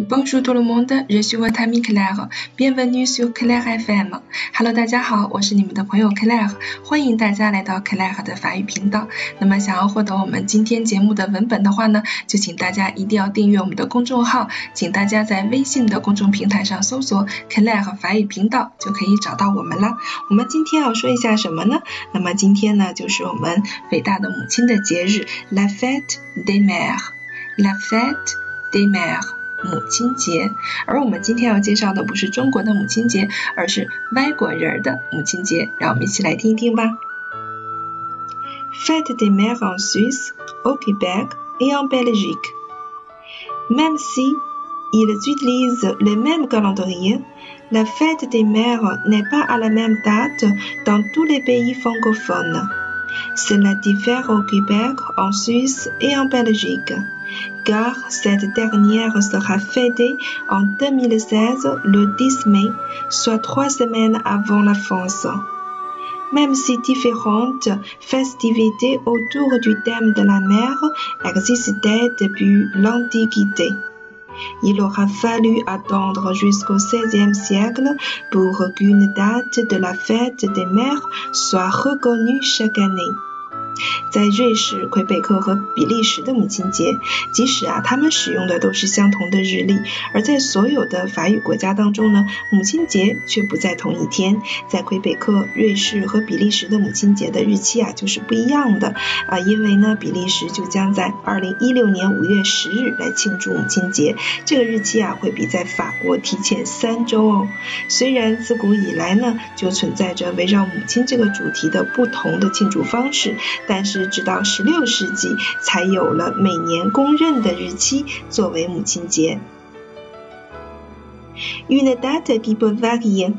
Bonjour tout le monde, je suis votre ami Claire. Bienvenue sur Claire FM. Hello，大家好，我是你们的朋友 Claire，欢迎大家来到 Claire 的法语频道。那么想要获得我们今天节目的文本的话呢，就请大家一定要订阅我们的公众号，请大家在微信的公众平台上搜索 Claire 法语频道，就可以找到我们了。我们今天要说一下什么呢？那么今天呢，就是我们伟大的母亲的节日，La Fête des Mères，La Fête des Mères。母亲节，而我们今天要介绍的不是中国的母亲节，而是外国人的母亲节。让我们一起来听一听吧。Fête des mères en Suisse, au Québec et en Belgique. Même si ils utilisent le même calendrier, la fête des mères n'est pas à la même date dans tous les pays francophones. Cela diffère au Québec, en Suisse et en Belgique car cette dernière sera fêtée en 2016 le 10 mai, soit trois semaines avant la France. Même si différentes festivités autour du thème de la mer existaient depuis l'Antiquité. Il aura fallu attendre jusqu'au XVIe siècle pour qu'une date de la fête des mers soit reconnue chaque année. 在瑞士、魁北克和比利时的母亲节，即使啊，他们使用的都是相同的日历，而在所有的法语国家当中呢，母亲节却不在同一天。在魁北克、瑞士和比利时的母亲节的日期啊，就是不一样的啊，因为呢，比利时就将在二零一六年五月十日来庆祝母亲节，这个日期啊，会比在法国提前三周哦。虽然自古以来呢，就存在着围绕母亲这个主题的不同的庆祝方式。但是，直到十六世纪才有了每年公认的日期作为母亲节。Une date qui peut varier.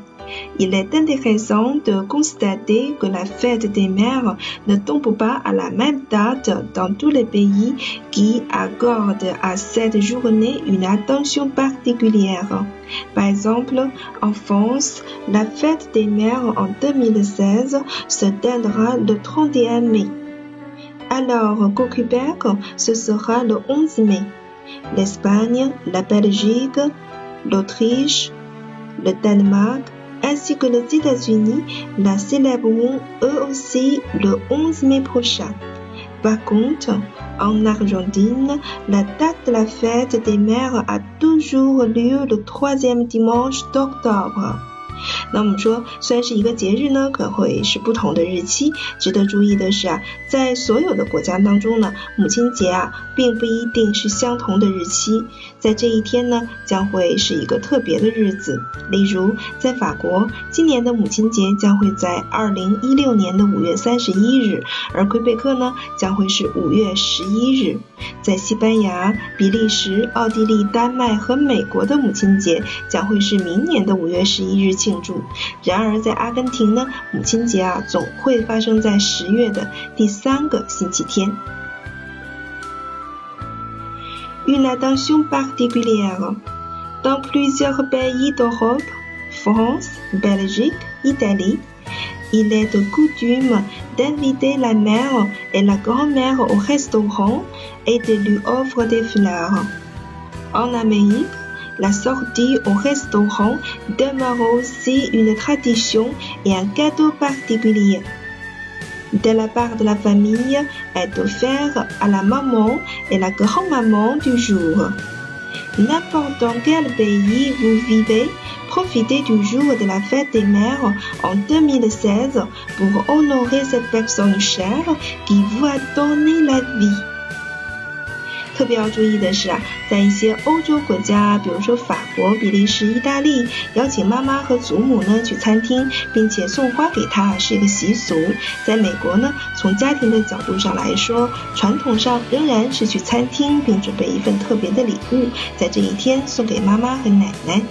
Il est intéressant de constater que la fête des mères ne tombe pas à la même date dans tous les pays qui accordent à cette journée une attention particulière. Par exemple, en France, la fête des mères en 2016 se tiendra le 31 mai. Alors qu'au Québec, ce sera le 11 mai. L'Espagne, la Belgique, l'Autriche, le Danemark, ainsi que les États-Unis la célébreront eux aussi le 11 mai prochain. Par contre, en Argentine, la date de la fête des mères a toujours lieu le troisième dimanche d'octobre. 那我们说，虽然是一个节日呢，可会是不同的日期。值得注意的是啊，在所有的国家当中呢，母亲节啊，并不一定是相同的日期。在这一天呢，将会是一个特别的日子。例如，在法国，今年的母亲节将会在二零一六年的五月三十一日，而魁北克呢，将会是五月十一日。在西班牙、比利时、奥地利、丹麦和美国的母亲节将会是明年的五月十一日庆祝。然而，在阿根廷呢，母亲节啊总会发生在十月的第三个星期天。Une attention particulière dans plusieurs pays d'Europe, France, Belgique, Italie. Il est de coutume d'inviter la mère et la grand-mère au restaurant et de lui offrir des fleurs. En Amérique, la sortie au restaurant demeure aussi une tradition et un cadeau particulier. De la part de la famille est offert à la maman et la grand-maman du jour. N'importe dans quel pays vous vivez, profitez du jour de la fête des mères en 2016 pour honorer cette personne chère qui vous a donné la vie. 特别要注意的是啊，在一些欧洲国家，比如说法国、比利时、意大利，邀请妈妈和祖母呢去餐厅，并且送花给她是一个习俗。在美国呢，从家庭的角度上来说，传统上仍然是去餐厅并准备一份特别的礼物，在这一天送给妈妈和奶奶。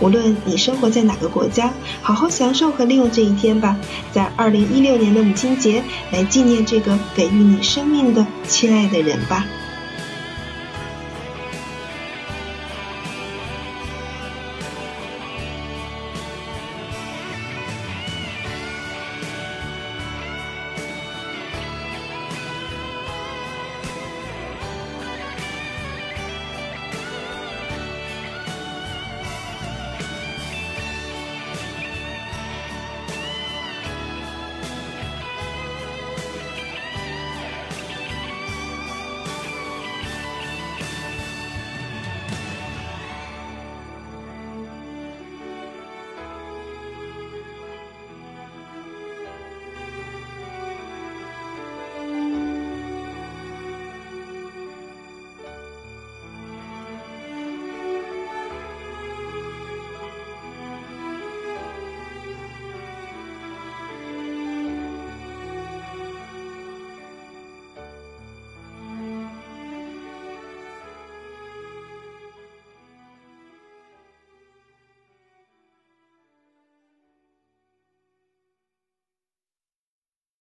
无论你生活在哪个国家，好好享受和利用这一天吧，在二零一六年的母亲节来纪念这个给予你生命的亲爱的人吧。